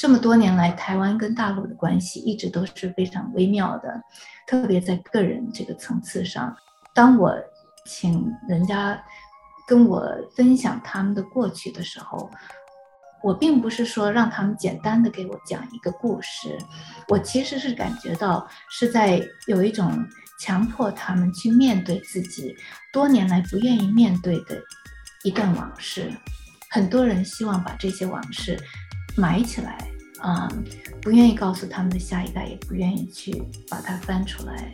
这么多年来，台湾跟大陆的关系一直都是非常微妙的，特别在个人这个层次上。当我请人家跟我分享他们的过去的时候，我并不是说让他们简单的给我讲一个故事，我其实是感觉到是在有一种强迫他们去面对自己多年来不愿意面对的一段往事。很多人希望把这些往事埋起来，啊、嗯，不愿意告诉他们的下一代，也不愿意去把它翻出来。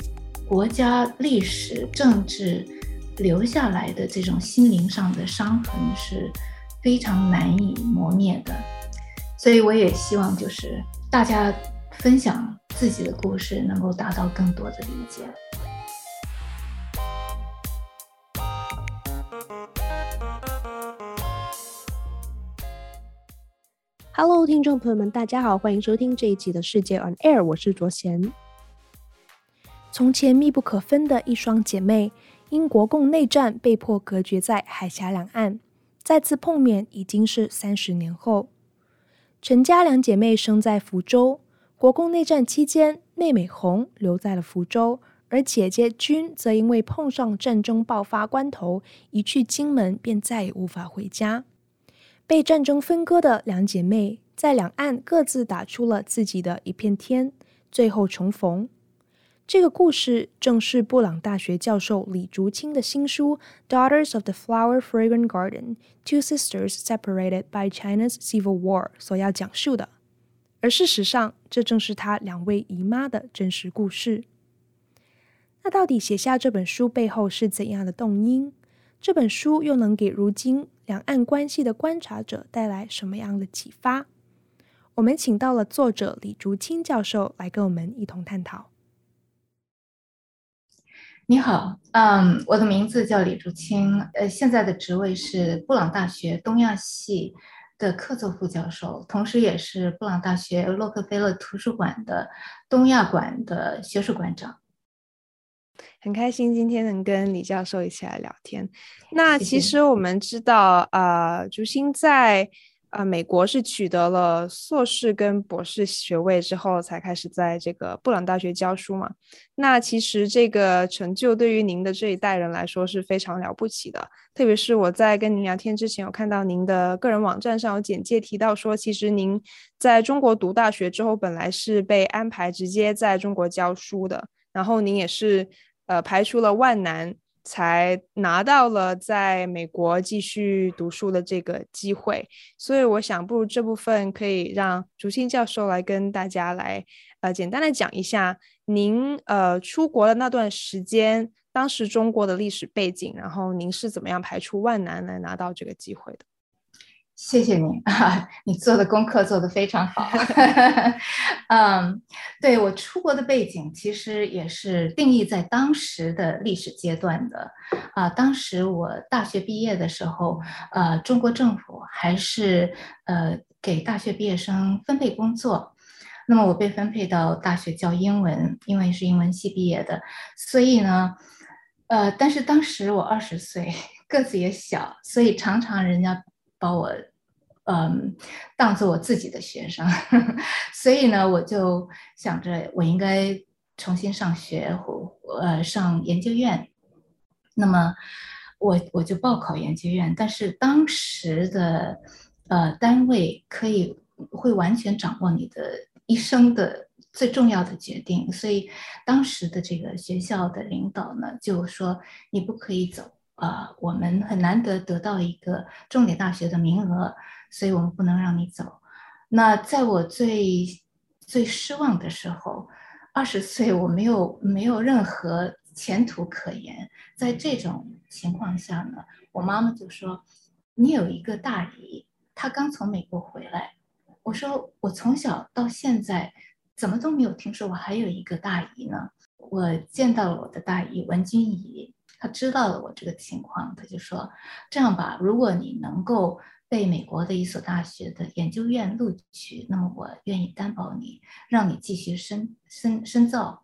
国家历史、政治留下来的这种心灵上的伤痕是非常难以磨灭的，所以我也希望就是大家分享自己的故事，能够达到更多的理解。Hello，听众朋友们，大家好，欢迎收听这一集的世界 On Air，我是卓贤。从前密不可分的一双姐妹，因国共内战被迫隔绝在海峡两岸。再次碰面已经是三十年后。陈家两姐妹生在福州，国共内战期间，妹妹红留在了福州，而姐姐君则因为碰上战争爆发关头，一去金门便再也无法回家。被战争分割的两姐妹，在两岸各自打出了自己的一片天，最后重逢。这个故事正是布朗大学教授李竹清的新书《Daughters of the Flower Fragrant Garden: Two Sisters Separated by China's Civil War》所要讲述的。而事实上，这正是他两位姨妈的真实故事。那到底写下这本书背后是怎样的动因？这本书又能给如今两岸关系的观察者带来什么样的启发？我们请到了作者李竹清教授来跟我们一同探讨。你好，嗯，我的名字叫李竹清，呃，现在的职位是布朗大学东亚系的客座副教授，同时也是布朗大学洛克菲勒图书馆的东亚馆的学术馆长。很开心今天能跟李教授一起来聊天。那其实我们知道，呃，竹心在。啊，美国是取得了硕士跟博士学位之后，才开始在这个布朗大学教书嘛。那其实这个成就对于您的这一代人来说是非常了不起的。特别是我在跟您聊天之前，有看到您的个人网站上有简介提到说，其实您在中国读大学之后，本来是被安排直接在中国教书的，然后您也是呃排除了万难。才拿到了在美国继续读书的这个机会，所以我想，不如这部分可以让竹青教授来跟大家来，呃，简单的讲一下您呃出国的那段时间，当时中国的历史背景，然后您是怎么样排除万难来拿到这个机会的。谢谢你啊，你做的功课做得非常好。嗯，对，我出国的背景其实也是定义在当时的历史阶段的啊。当时我大学毕业的时候，呃，中国政府还是呃给大学毕业生分配工作，那么我被分配到大学教英文，因为是英文系毕业的，所以呢，呃，但是当时我二十岁，个子也小，所以常常人家。把我，嗯，当做我自己的学生，所以呢，我就想着我应该重新上学或呃上研究院。那么我我就报考研究院，但是当时的呃单位可以会完全掌握你的一生的最重要的决定，所以当时的这个学校的领导呢就说你不可以走。呃，我们很难得得到一个重点大学的名额，所以我们不能让你走。那在我最最失望的时候，二十岁，我没有没有任何前途可言。在这种情况下呢，我妈妈就说：“你有一个大姨，她刚从美国回来。”我说：“我从小到现在怎么都没有听说我还有一个大姨呢？”我见到了我的大姨文君仪。他知道了我这个情况，他就说：“这样吧，如果你能够被美国的一所大学的研究院录取，那么我愿意担保你，让你继续深深深造。”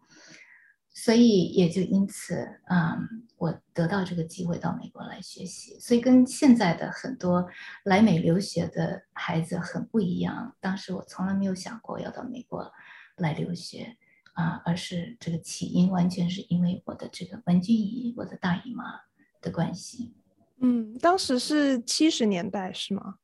所以也就因此，嗯，我得到这个机会到美国来学习，所以跟现在的很多来美留学的孩子很不一样。当时我从来没有想过要到美国来留学啊，而是这个起因完全是因为我的这个文君仪，我的大姨妈的关系。嗯，当时是七十年代是吗？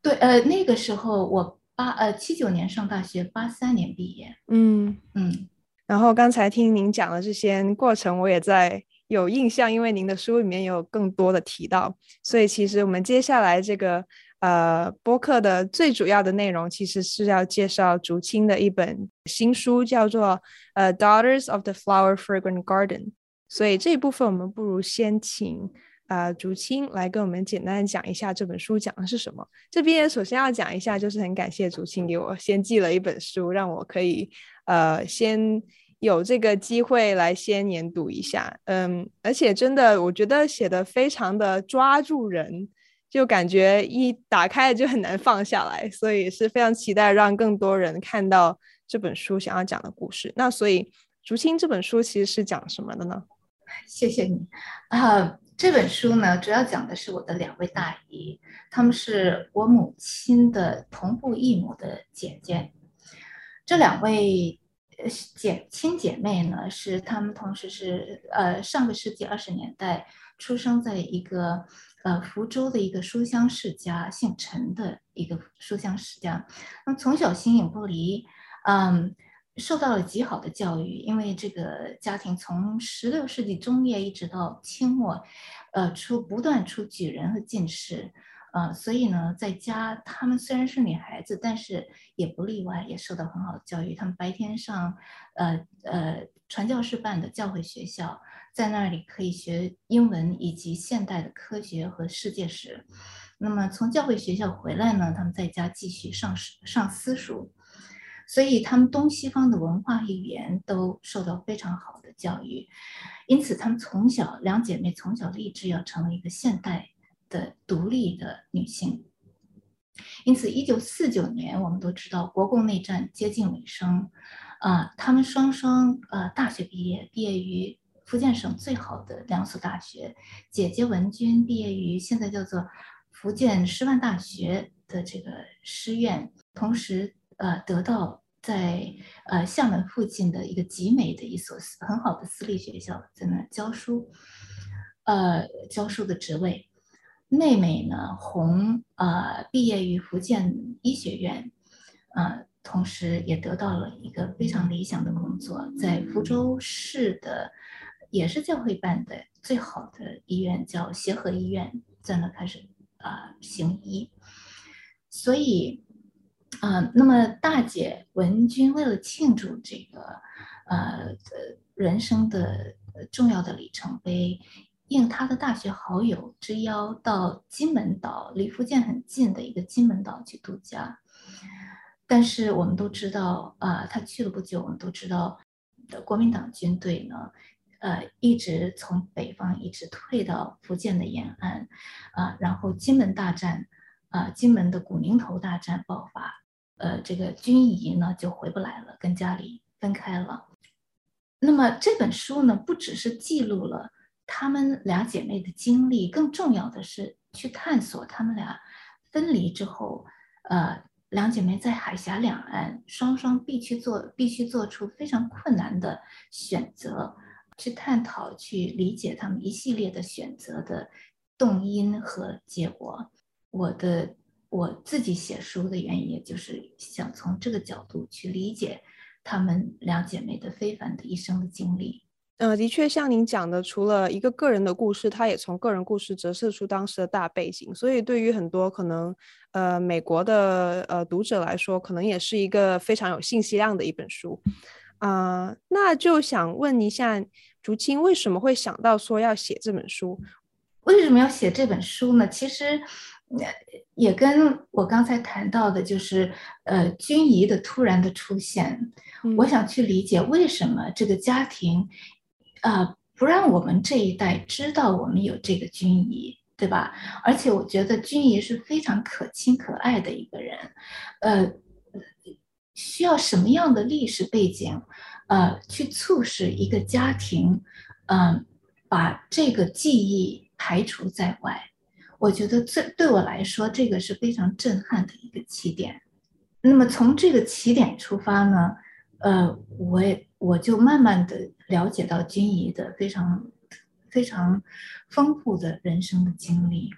对，呃，那个时候我八呃七九年上大学，八三年毕业。嗯嗯。然后刚才听您讲的这些过程，我也在有印象，因为您的书里面有更多的提到，所以其实我们接下来这个呃播客的最主要的内容，其实是要介绍竹青的一本新书，叫做呃《Daughters of the Flower Fragrant Garden》。所以这一部分我们不如先请呃竹青来跟我们简单讲一下这本书讲的是什么。这边首先要讲一下，就是很感谢竹青给我先寄了一本书，让我可以。呃，先有这个机会来先研读一下，嗯，而且真的，我觉得写的非常的抓住人，就感觉一打开就很难放下来，所以是非常期待让更多人看到这本书想要讲的故事。那所以，竹青这本书其实是讲什么的呢？谢谢你啊，这本书呢，主要讲的是我的两位大姨，她们是我母亲的同父异母的姐姐。这两位姐亲姐妹呢，是她们同时是呃上个世纪二十年代出生在一个呃福州的一个书香世家，姓陈的一个书香世家。那么从小形影不离，嗯，受到了极好的教育，因为这个家庭从十六世纪中叶一直到清末，呃出不断出举人和进士。呃，所以呢，在家，他们虽然是女孩子，但是也不例外，也受到很好的教育。他们白天上，呃呃，传教士办的教会学校，在那里可以学英文以及现代的科学和世界史。那么从教会学校回来呢，他们在家继续上上私塾，所以他们东西方的文化语言都受到非常好的教育。因此，他们从小两姐妹从小立志要成为一个现代。的独立的女性，因此，一九四九年，我们都知道国共内战接近尾声，啊，她们双双呃大学毕业，毕业于福建省最好的两所大学，姐姐文君毕业于现在叫做福建师范大学的这个师院，同时呃得到在呃厦门附近的一个集美的一所很好的私立学校，在那教书，呃教书的职位。妹妹呢，红呃毕业于福建医学院，呃，同时也得到了一个非常理想的工作，在福州市的也是教会办的最好的医院，叫协和医院，在那开始啊、行医。所以啊、那么大姐文君为了庆祝这个呃人生的重要的里程碑。应他的大学好友之邀，到金门岛，离福建很近的一个金门岛去度假。但是我们都知道，啊、呃，他去了不久，我们都知道国民党军队呢，呃，一直从北方一直退到福建的沿岸，啊、然后金门大战，啊、金门的古宁头大战爆发，呃，这个君仪呢就回不来了，跟家里分开了。那么这本书呢，不只是记录了。她们俩姐妹的经历，更重要的是去探索她们俩分离之后，呃，两姐妹在海峡两岸，双双必须做必须做出非常困难的选择，去探讨、去理解她们一系列的选择的动因和结果。我的我自己写书的原因，也就是想从这个角度去理解她们两姐妹的非凡的一生的经历。呃，的确，像您讲的，除了一个个人的故事，它也从个人故事折射出当时的大背景，所以对于很多可能呃美国的呃读者来说，可能也是一个非常有信息量的一本书。啊、呃，那就想问一下竹青，为什么会想到说要写这本书？为什么要写这本书呢？其实也跟我刚才谈到的，就是呃君怡的突然的出现，嗯、我想去理解为什么这个家庭。呃，不让我们这一代知道我们有这个君怡，对吧？而且我觉得君怡是非常可亲可爱的一个人，呃，需要什么样的历史背景，呃，去促使一个家庭，嗯、呃，把这个记忆排除在外。我觉得这对我来说，这个是非常震撼的一个起点。那么从这个起点出发呢，呃，我也我就慢慢的了解到君怡的非常非常丰富的人生的经历。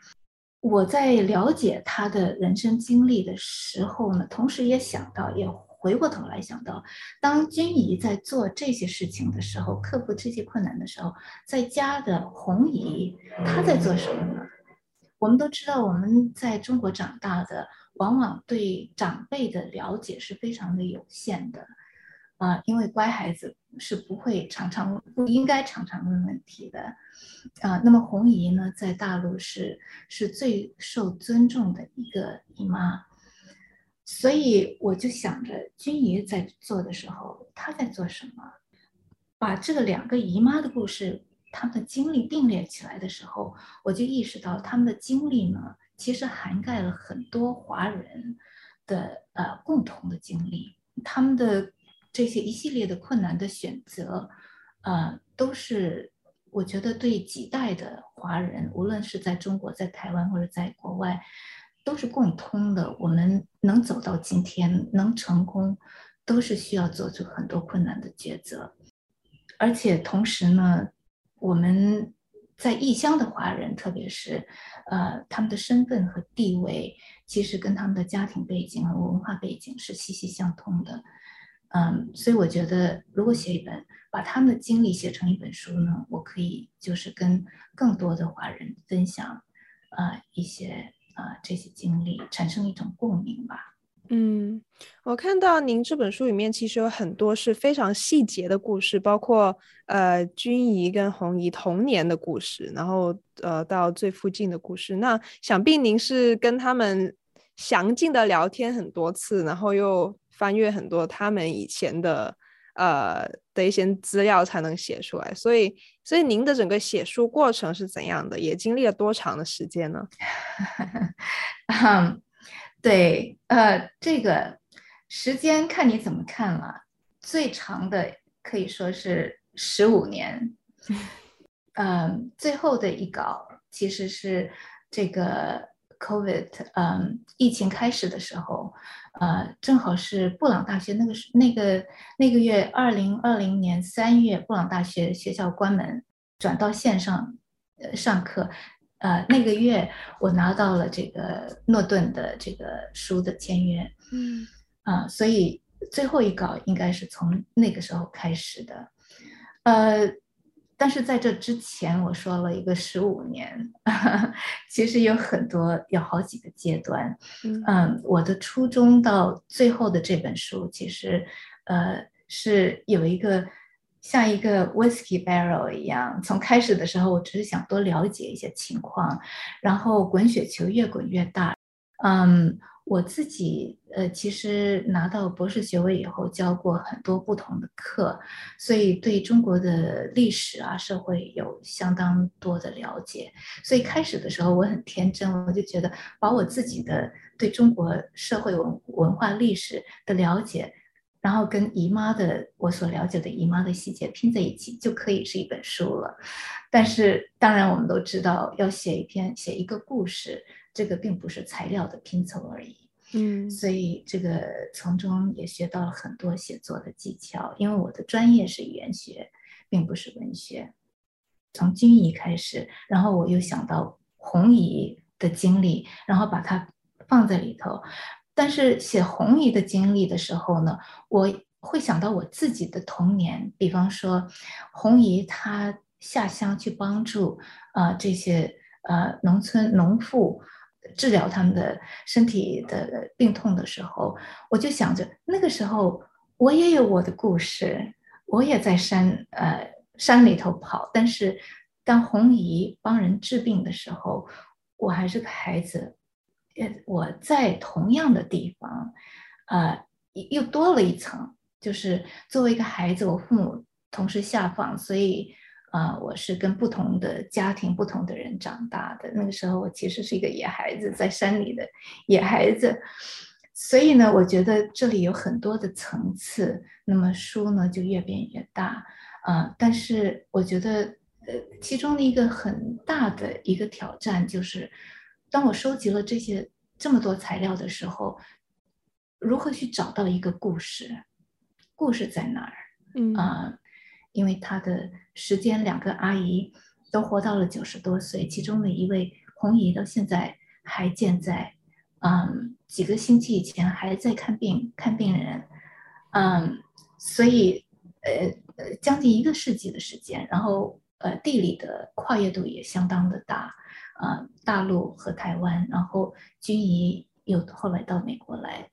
我在了解他的人生经历的时候呢，同时也想到，也回过头来想到，当君怡在做这些事情的时候，克服这些困难的时候，在家的红姨她在做什么呢？我们都知道，我们在中国长大的，往往对长辈的了解是非常的有限的，啊、因为乖孩子是不会常常不应该常常问问题的，啊、那么红姨呢，在大陆是是最受尊重的一个姨妈，所以我就想着君怡在做的时候，她在做什么？把这个两个姨妈的故事。他们的经历并列起来的时候，我就意识到他们的经历呢，其实涵盖了很多华人的呃共同的经历。他们的这些一系列的困难的选择，呃，都是我觉得对几代的华人，无论是在中国、在台湾或者在国外，都是共通的。我们能走到今天，能成功，都是需要做出很多困难的抉择，而且同时呢。我们在异乡的华人，特别是，呃，他们的身份和地位，其实跟他们的家庭背景和文化背景是息息相通的，嗯，所以我觉得，如果写一本，把他们的经历写成一本书呢，我可以就是跟更多的华人分享，呃，一些、呃、这些经历，产生一种共鸣吧。嗯，我看到您这本书里面其实有很多是非常细节的故事，包括呃君怡跟红姨童年的故事，然后呃到最附近的故事。那想必您是跟他们详尽的聊天很多次，然后又翻阅很多他们以前的呃的一些资料才能写出来。所以，所以您的整个写书过程是怎样的？也经历了多长的时间呢？嗯对，呃，这个时间看你怎么看了。最长的可以说是十五年，嗯、呃，最后的一稿其实是这个 COVID，嗯、呃，疫情开始的时候，呃，正好是布朗大学那个是那个那个月，二零二零年三月，布朗大学学校关门，转到线上，呃，上课。呃，那个月我拿到了这个诺顿的这个书的签约，嗯，啊、呃，所以最后一稿应该是从那个时候开始的，呃，但是在这之前我说了一个十五年，其实有很多有好几个阶段，嗯、呃，我的初衷到最后的这本书，其实呃是有一个。像一个 whiskey barrel 一样，从开始的时候，我只是想多了解一些情况，然后滚雪球越滚越大。嗯，我自己呃，其实拿到博士学位以后，教过很多不同的课，所以对中国的历史啊、社会有相当多的了解。所以开始的时候，我很天真，我就觉得把我自己的对中国社会文文化历史的了解。然后跟姨妈的我所了解的姨妈的细节拼在一起，就可以是一本书了。但是当然我们都知道，要写一篇写一个故事，这个并不是材料的拼凑而已。嗯，所以这个从中也学到了很多写作的技巧。因为我的专业是语言学，并不是文学。从军仪开始，然后我又想到红姨的经历，然后把它放在里头。但是写红姨的经历的时候呢，我会想到我自己的童年，比方说，红姨她下乡去帮助啊、呃、这些呃农村农妇治疗他们的身体的病痛的时候，我就想着那个时候我也有我的故事，我也在山呃山里头跑，但是当红姨帮人治病的时候，我还是个孩子。我在同样的地方，呃，又多了一层，就是作为一个孩子，我父母同时下放，所以，呃，我是跟不同的家庭、不同的人长大的。那个时候，我其实是一个野孩子，在山里的野孩子，所以呢，我觉得这里有很多的层次，那么书呢就越变越大啊、呃。但是我觉得，呃，其中的一个很大的一个挑战就是，当我收集了这些这么多材料的时候，如何去找到一个故事？故事在哪儿？嗯啊、呃，因为他的时间，两个阿姨都活到了九十多岁，其中的一位红姨到现在还健在。嗯，几个星期以前还在看病，看病人，嗯，所以呃呃，将近一个世纪的时间，然后呃，地理的跨越度也相当的大，呃，大陆和台湾，然后君姨又后来到美国来，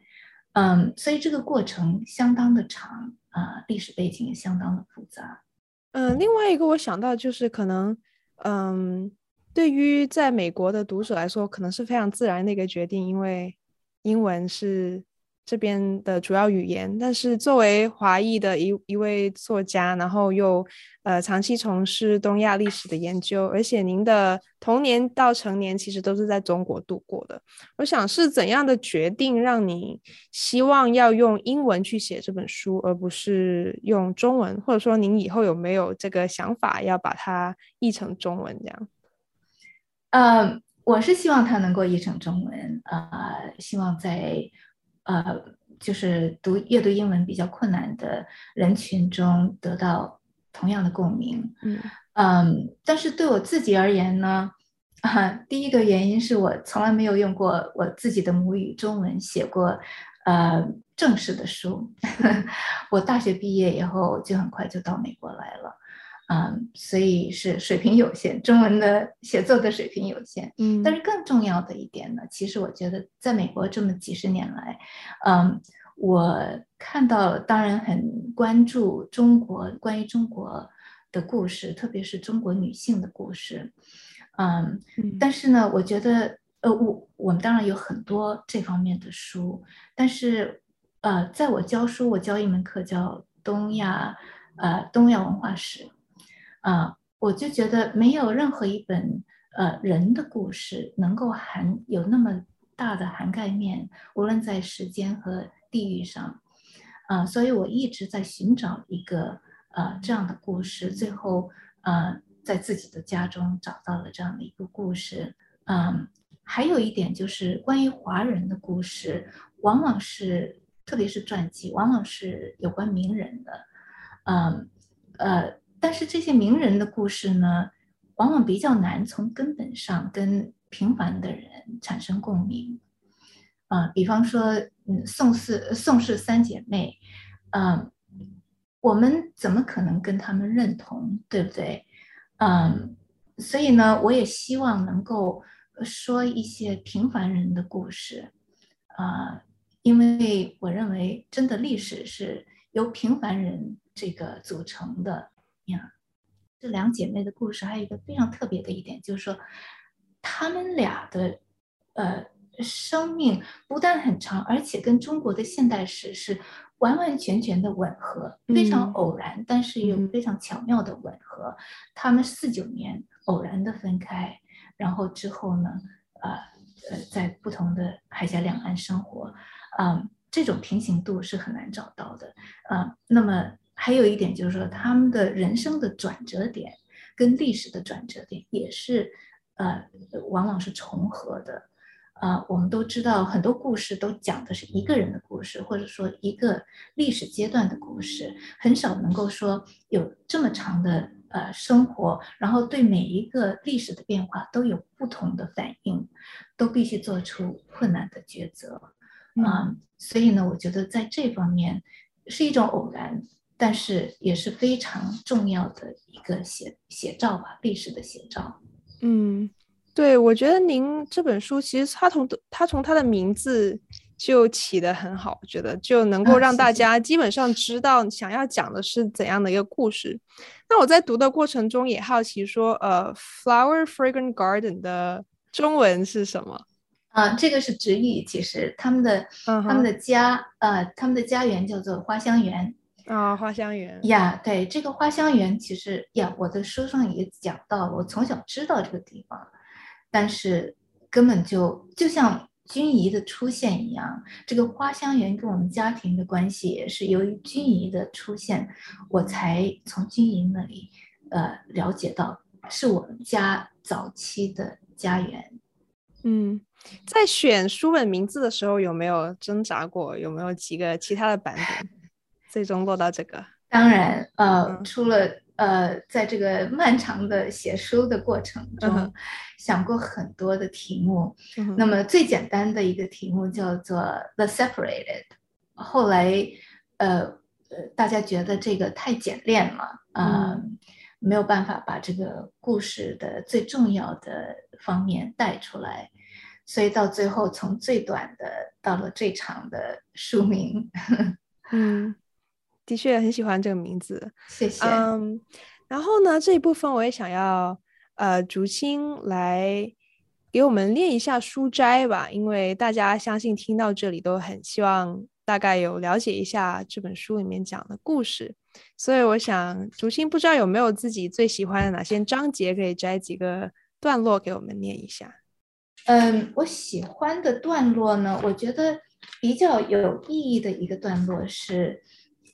嗯，所以这个过程相当的长，啊、呃，历史背景也相当的复杂。嗯、呃，另外一个我想到就是可能，嗯。对于在美国的读者来说，可能是非常自然的一个决定，因为英文是这边的主要语言。但是作为华裔的一一位作家，然后又呃长期从事东亚历史的研究，而且您的童年到成年其实都是在中国度过的。我想是怎样的决定让你希望要用英文去写这本书，而不是用中文？或者说您以后有没有这个想法要把它译成中文这样？呃，我是希望它能够译成中文，呃，希望在呃，就是读阅读英文比较困难的人群中得到同样的共鸣。嗯，嗯，但是对我自己而言呢，啊，第一个原因是我从来没有用过我自己的母语中文写过呃正式的书。我大学毕业以后就很快就到美国来了。嗯，所以是水平有限，中文的写作的水平有限。嗯，但是更重要的一点呢，其实我觉得在美国这么几十年来，嗯，我看到当然很关注中国关于中国的故事，特别是中国女性的故事。嗯，但是呢，我觉得呃，我我们当然有很多这方面的书，但是呃，在我教书，我教一门课叫东亚呃东亚文化史。啊我就觉得没有任何一本呃人的故事能够含有那么大的涵盖面，无论在时间和地域上，啊、所以我一直在寻找一个呃这样的故事，最后呃在自己的家中找到了这样的一个故事。嗯，还有一点就是关于华人的故事，往往是特别是传记，往往是有关名人的，嗯，呃。但是这些名人的故事呢，往往比较难从根本上跟平凡的人产生共鸣。啊、比方说，嗯，宋氏宋氏三姐妹，嗯、我们怎么可能跟他们认同，对不对？嗯、所以呢，我也希望能够说一些平凡人的故事，啊、因为我认为真的历史是由平凡人这个组成的。呀，这两姐妹的故事还有一个非常特别的一点，就是说，她们俩的呃生命不但很长，而且跟中国的现代史是完完全全的吻合，非常偶然，嗯、但是又非常巧妙的吻合。她们四九年偶然的分开，然后之后呢，呃呃，在不同的海峡两岸生活，嗯、呃，这种平行度是很难找到的，呃，那么。还有一点就是说，他们的人生的转折点跟历史的转折点也是，呃，往往是重合的。啊、呃，我们都知道很多故事都讲的是一个人的故事，或者说一个历史阶段的故事，很少能够说有这么长的呃生活，然后对每一个历史的变化都有不同的反应，都必须做出困难的抉择。啊、呃，所以呢，我觉得在这方面是一种偶然。但是也是非常重要的一个写写照吧，历史的写照。嗯，对，我觉得您这本书其实它从它从它的名字就起得很好，我觉得就能够让大家基本上知道想要讲的是怎样的一个故事。啊、那我在读的过程中也好奇说，呃，Flower Fragrant Garden 的中文是什么？啊，这个是直译，其实他们的、uh. 他们的家呃他们的家园叫做花香园。啊、哦，花香园呀，yeah, 对，这个花香园其实呀，我的书上也讲到，我从小知道这个地方，但是根本就就像君怡的出现一样，这个花香园跟我们家庭的关系也是由于君怡的出现，我才从君怡那里呃了解到是我们家早期的家园。嗯，在选书本名字的时候有没有挣扎过？有没有几个其他的版本，最终落到这个？当然，呃，嗯、除了。呃，在这个漫长的写书的过程中，嗯、想过很多的题目。嗯、那么最简单的一个题目叫做《The Separated》。后来，呃，呃，大家觉得这个太简练了，啊、呃，嗯、没有办法把这个故事的最重要的方面带出来，所以到最后从最短的到了最长的书名。嗯。的确很喜欢这个名字，谢谢。嗯，um, 然后呢，这一部分我也想要呃竹青来给我们念一下书斋吧，因为大家相信听到这里都很希望大概有了解一下这本书里面讲的故事，所以我想竹青不知道有没有自己最喜欢的哪些章节，可以摘几个段落给我们念一下。嗯，我喜欢的段落呢，我觉得比较有意义的一个段落是。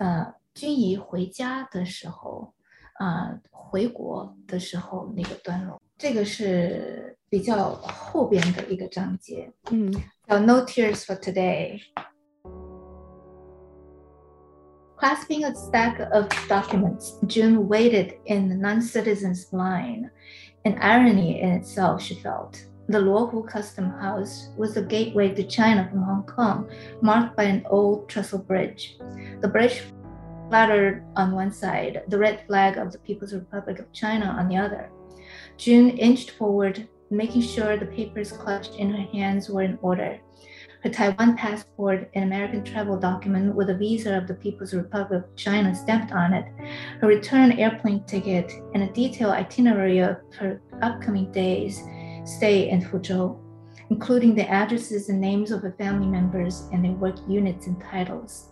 呃，君怡回家的时候，啊、呃，回国的时候那个段落，这个是比较后边的一个章节。嗯，叫 No Tears for Today。Clasping a stack of documents, June waited in the non-citizen's line. An irony in itself, she felt. The Luohu Custom House was the gateway to China from Hong Kong, marked by an old trestle bridge. The bridge flattered on one side, the red flag of the People's Republic of China on the other. June inched forward, making sure the papers clutched in her hands were in order. Her Taiwan passport, an American travel document with a visa of the People's Republic of China stamped on it, her return airplane ticket, and a detailed itinerary of her upcoming days stay in Fuzhou, including the addresses and names of her family members and their work units and titles.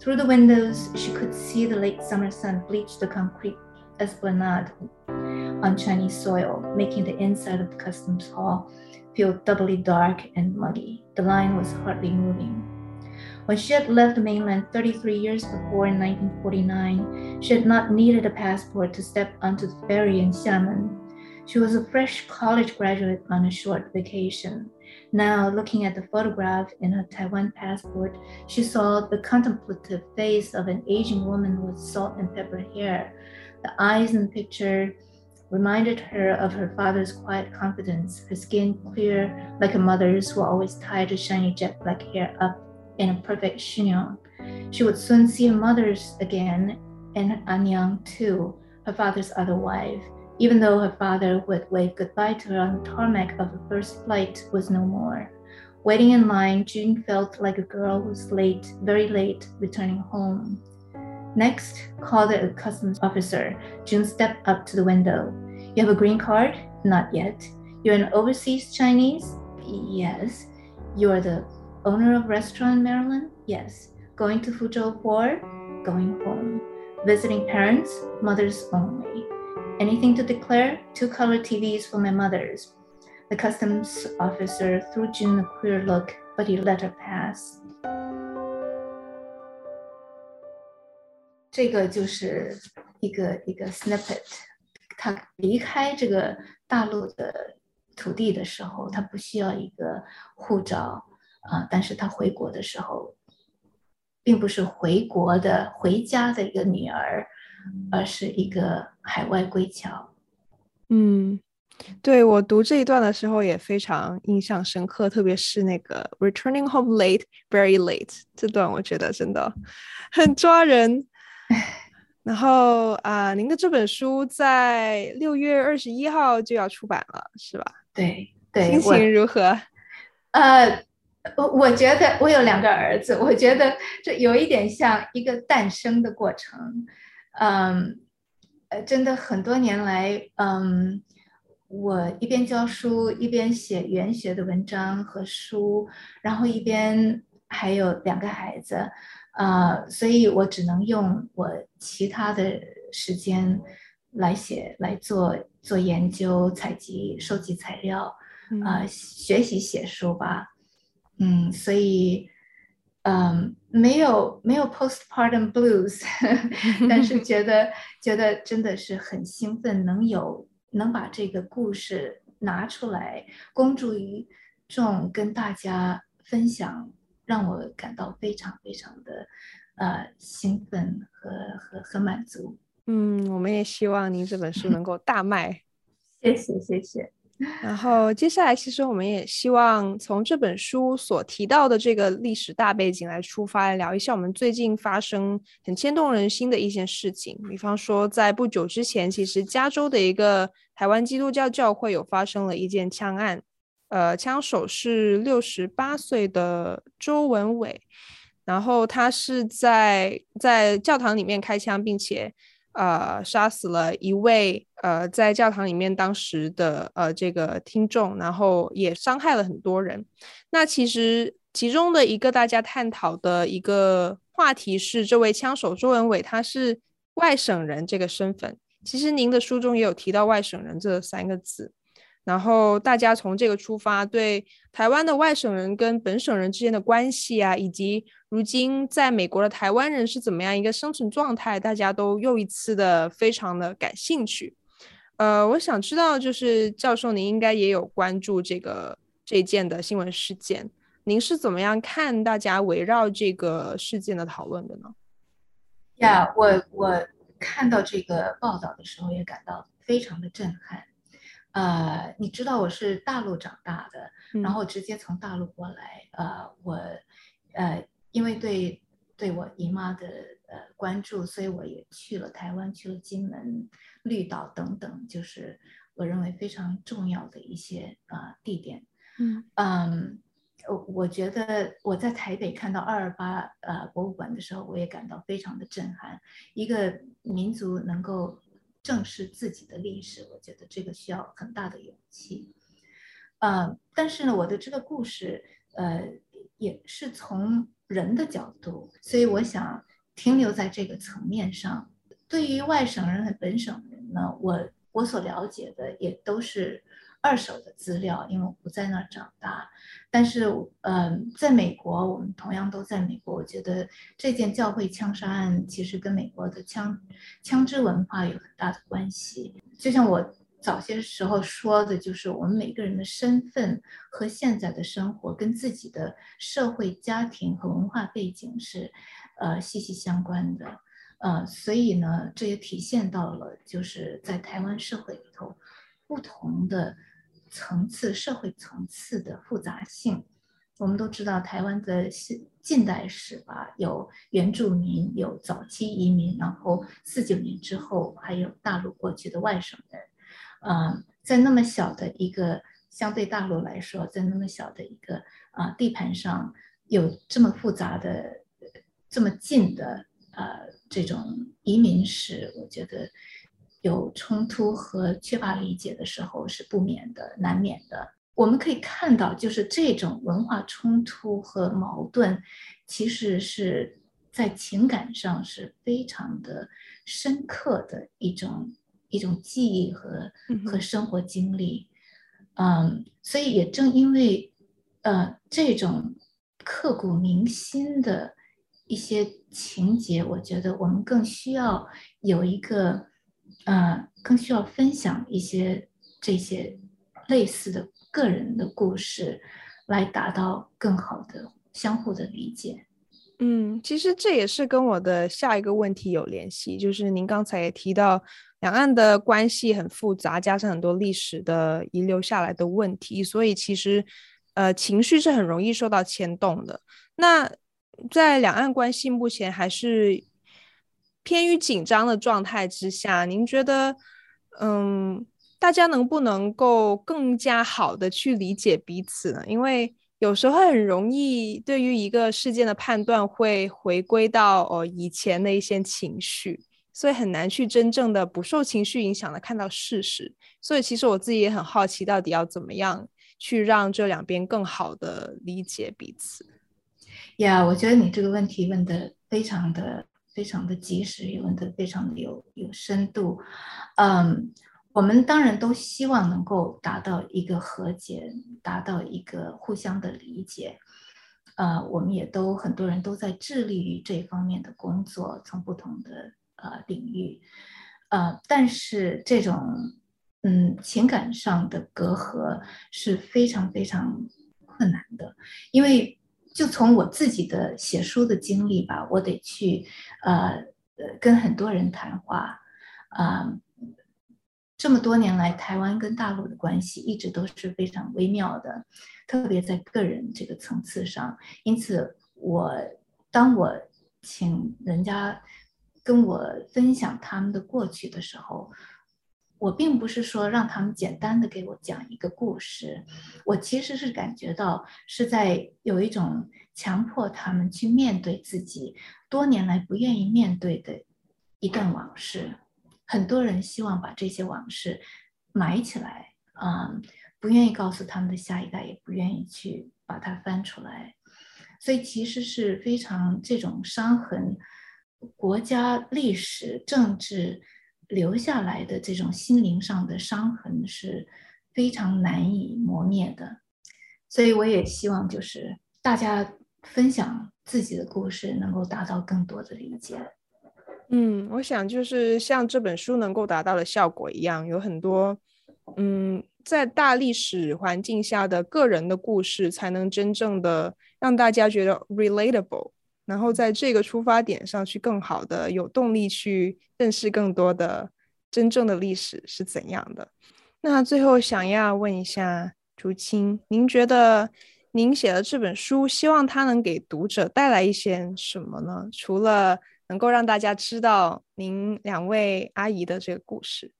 Through the windows, she could see the late summer sun bleach the concrete esplanade on Chinese soil, making the inside of the customs hall feel doubly dark and muggy. The line was hardly moving. When she had left the mainland 33 years before in 1949, she had not needed a passport to step onto the ferry in Xiamen she was a fresh college graduate on a short vacation. Now, looking at the photograph in her Taiwan passport, she saw the contemplative face of an aging woman with salt and pepper hair. The eyes in the picture reminded her of her father's quiet confidence, her skin clear like a mother's who always tied her shiny jet black hair up in a perfect chignon. She would soon see her mother's again, and Anyang too, her father's other wife even though her father would wave goodbye to her on the tarmac of her first flight was no more. Waiting in line, June felt like a girl who's late, very late, returning home. Next, called the customs officer. June stepped up to the window. You have a green card? Not yet. You're an overseas Chinese? Yes. You are the owner of restaurant in Maryland? Yes. Going to Fuzhou for? Going home. Visiting parents? Mothers only. Anything to declare? Two color TVs for my mother's. The customs officer threw June a queer look, but he let her pass. 这个就是一个一个 snippet。他离开这个大陆的土地的时候，他不需要一个护照啊，但是他回国的时候，并不是回国的回家的一个女儿。 而是一个海外归侨。嗯，对，我读这一段的时候也非常印象深刻，特别是那个 “returning home late, very late” 这段，我觉得真的很抓人。然后啊、呃，您的这本书在六月二十一号就要出版了，是吧？对对，心情如何？呃，我我觉得我有两个儿子，我觉得这有一点像一个诞生的过程。嗯，呃，真的很多年来，嗯，我一边教书，一边写原学的文章和书，然后一边还有两个孩子，啊，所以我只能用我其他的时间来写、来做做研究、采集、收集材料，啊，学习写书吧。嗯，所以，嗯，没有没有 postpartum blues，但是觉得 觉得真的是很兴奋，能有能把这个故事拿出来公诸于众，跟大家分享，让我感到非常非常的呃兴奋和和和满足。嗯，我们也希望您这本书能够大卖。谢谢谢谢。然后接下来，其实我们也希望从这本书所提到的这个历史大背景来出发，来聊一下我们最近发生很牵动人心的一件事情。比方说，在不久之前，其实加州的一个台湾基督教教会有发生了一件枪案，呃，枪手是六十八岁的周文伟，然后他是在在教堂里面开枪，并且。呃，杀死了一位呃，在教堂里面当时的呃这个听众，然后也伤害了很多人。那其实其中的一个大家探讨的一个话题是，这位枪手周文伟他是外省人这个身份。其实您的书中也有提到“外省人”这三个字。然后大家从这个出发，对台湾的外省人跟本省人之间的关系啊，以及如今在美国的台湾人是怎么样一个生存状态，大家都又一次的非常的感兴趣。呃，我想知道，就是教授您应该也有关注这个这件的新闻事件，您是怎么样看大家围绕这个事件的讨论的呢？呀，我我看到这个报道的时候也感到非常的震撼。呃，你知道我是大陆长大的，嗯、然后直接从大陆过来。呃，我呃，因为对对我姨妈的呃关注，所以我也去了台湾，去了金门、绿岛等等，就是我认为非常重要的一些呃地点。嗯嗯，我我觉得我在台北看到二二八呃博物馆的时候，我也感到非常的震撼，一个民族能够。正视自己的历史，我觉得这个需要很大的勇气。呃，但是呢，我的这个故事，呃，也是从人的角度，所以我想停留在这个层面上。对于外省人和本省人呢，我我所了解的也都是。二手的资料，因为我不在那儿长大，但是，嗯、呃，在美国，我们同样都在美国。我觉得这件教会枪杀案其实跟美国的枪枪支文化有很大的关系。就像我早些时候说的，就是我们每个人的身份和现在的生活跟自己的社会、家庭和文化背景是，呃，息息相关的。呃，所以呢，这也体现到了就是在台湾社会里头不同的。层次社会层次的复杂性，我们都知道台湾的近代史吧，有原住民，有早期移民，然后四九年之后还有大陆过去的外省人，嗯，在那么小的一个相对大陆来说，在那么小的一个啊地盘上有这么复杂的这么近的呃这种移民史，我觉得。有冲突和缺乏理解的时候是不免的、难免的。我们可以看到，就是这种文化冲突和矛盾，其实是在情感上是非常的深刻的一种一种记忆和和生活经历。嗯，所以也正因为呃这种刻骨铭心的一些情节，我觉得我们更需要有一个。呃，更需要分享一些这些类似的个人的故事，来达到更好的相互的理解。嗯，其实这也是跟我的下一个问题有联系，就是您刚才也提到两岸的关系很复杂，加上很多历史的遗留下来的问题，所以其实呃情绪是很容易受到牵动的。那在两岸关系目前还是。偏于紧张的状态之下，您觉得，嗯，大家能不能够更加好的去理解彼此呢？因为有时候很容易对于一个事件的判断会回归到哦以前的一些情绪，所以很难去真正的不受情绪影响的看到事实。所以其实我自己也很好奇，到底要怎么样去让这两边更好的理解彼此？呀，yeah, 我觉得你这个问题问的非常的。非常的及时，也问得非常的有有深度。嗯，我们当然都希望能够达到一个和解，达到一个互相的理解。呃，我们也都很多人都在致力于这方面的工作，从不同的呃领域，呃，但是这种嗯情感上的隔阂是非常非常困难的，因为就从我自己的写书的经历吧，我得去呃跟很多人谈话，啊、呃。这么多年来，台湾跟大陆的关系一直都是非常微妙的，特别在个人这个层次上。因此，我当我请人家跟我分享他们的过去的时候，我并不是说让他们简单的给我讲一个故事，我其实是感觉到是在有一种强迫他们去面对自己多年来不愿意面对的一段往事。很多人希望把这些往事埋起来，嗯，不愿意告诉他们的下一代，也不愿意去把它翻出来，所以其实是非常这种伤痕，国家历史政治留下来的这种心灵上的伤痕是非常难以磨灭的，所以我也希望就是大家分享自己的故事，能够达到更多的理解。嗯，我想就是像这本书能够达到的效果一样，有很多，嗯，在大历史环境下的个人的故事，才能真正的让大家觉得 relatable，然后在这个出发点上去更好的有动力去认识更多的真正的历史是怎样的。那最后想要问一下竹青，您觉得您写的这本书，希望它能给读者带来一些什么呢？除了能够让大家知道您两位阿姨的这个故事。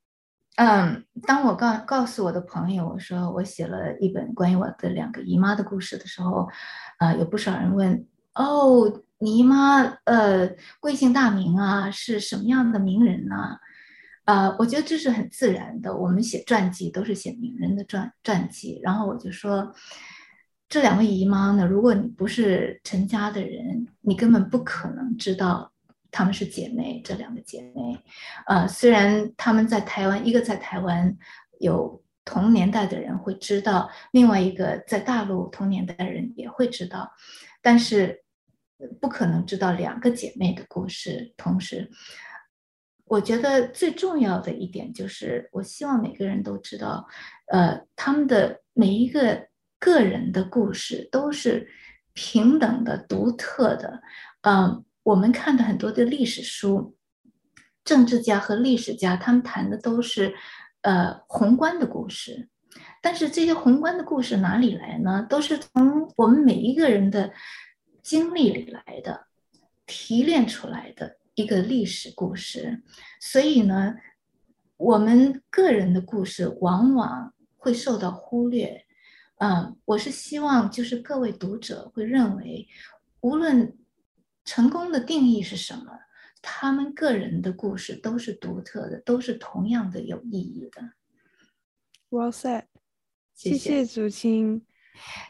嗯，当我告告诉我的朋友我说我写了一本关于我的两个姨妈的故事的时候，呃，有不少人问：哦，你姨妈呃贵姓大名啊？是什么样的名人呢？啊？呃，我觉得这是很自然的。我们写传记都是写名人的传传记。然后我就说，这两位姨妈呢，如果你不是陈家的人，你根本不可能知道。她们是姐妹，这两个姐妹，呃，虽然她们在台湾，一个在台湾有同年代的人会知道，另外一个在大陆同年代的人也会知道，但是不可能知道两个姐妹的故事。同时，我觉得最重要的一点就是，我希望每个人都知道，呃，他们的每一个个人的故事都是平等的、独特的，嗯、呃。我们看的很多的历史书，政治家和历史家他们谈的都是，呃，宏观的故事，但是这些宏观的故事哪里来呢？都是从我们每一个人的经历里来的，提炼出来的一个历史故事。所以呢，我们个人的故事往往会受到忽略。嗯，我是希望就是各位读者会认为，无论。成功的定义是什么？他们个人的故事都是独特的，都是同样的有意义的。Well said，谢谢竹青。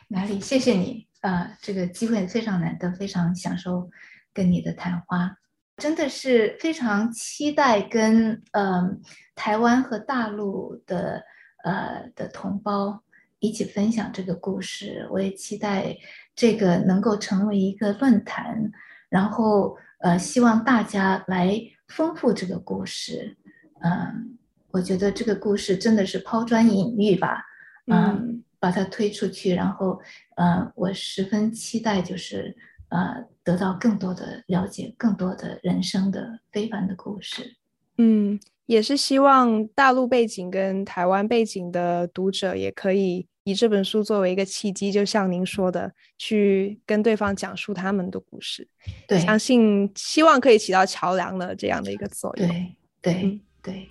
哪里？谢谢你啊、这个机会非常难得，非常享受跟你的谈话，真的是非常期待跟嗯、呃、台湾和大陆的呃的同胞一起分享这个故事。我也期待这个能够成为一个论坛。然后，呃，希望大家来丰富这个故事。嗯，我觉得这个故事真的是抛砖引玉吧。嗯，把它推出去，然后，呃，我十分期待，就是呃，得到更多的了解，更多的人生的非凡的故事。嗯，也是希望大陆背景跟台湾背景的读者也可以。以这本书作为一个契机，就像您说的，去跟对方讲述他们的故事。对，相信希望可以起到桥梁的这样的一个作用。对对、嗯、对。